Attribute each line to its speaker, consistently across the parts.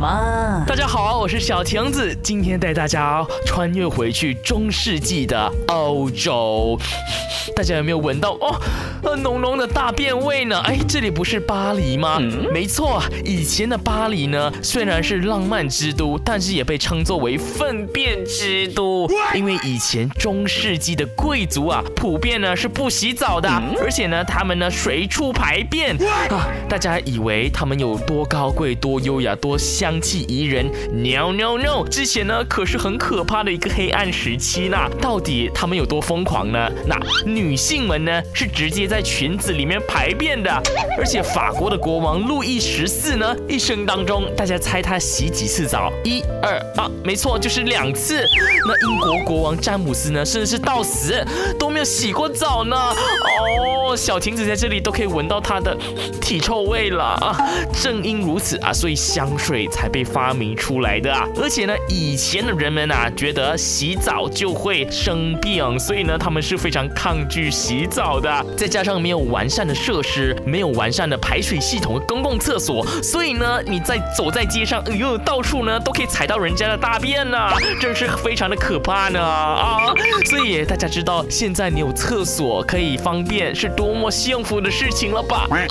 Speaker 1: 大家好，我是小晴子，今天带大家穿越回去中世纪的欧洲。大家有没有闻到哦，呃，浓浓的大便味呢？哎，这里不是巴黎吗？没错，以前的巴黎呢，虽然是浪漫之都，但是也被称作为粪便之都，因为以前中世纪的贵族啊，普遍呢是不洗澡的，而且呢，他们呢随处排便啊。大家以为他们有多高贵、多优雅、多香气宜人？No No No！之前呢可是很可怕的一个黑暗时期呢。到底他们有多疯狂呢？那女性们呢是直接在裙子里面排便的，而且法国的国王路易十四呢一生当中，大家猜他洗几次澡？一二啊，没错，就是两次。那英国国王詹姆斯呢，甚至是到死都没有洗过澡呢。哦，小亭子在这里都可以闻到他的体臭味了啊。正因如此啊，所以香水才被发明出来的啊。而且呢，以前的人们啊，觉得洗澡就会生病，所以呢，他们是非常抗拒洗澡的。再加加上没有完善的设施，没有完善的排水系统和、公共厕所，所以呢，你在走在街上，哎呦，到处呢都可以踩到人家的大便呢，真是非常的可怕呢啊！所以大家知道现在你有厕所可以方便是多么幸福的事情了吧？呃，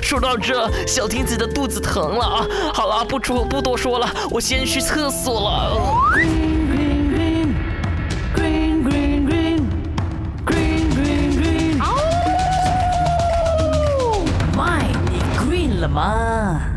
Speaker 1: 说到这，小亭子的肚子疼了啊！好了，不说不多说了，我先去厕所了。
Speaker 2: 什么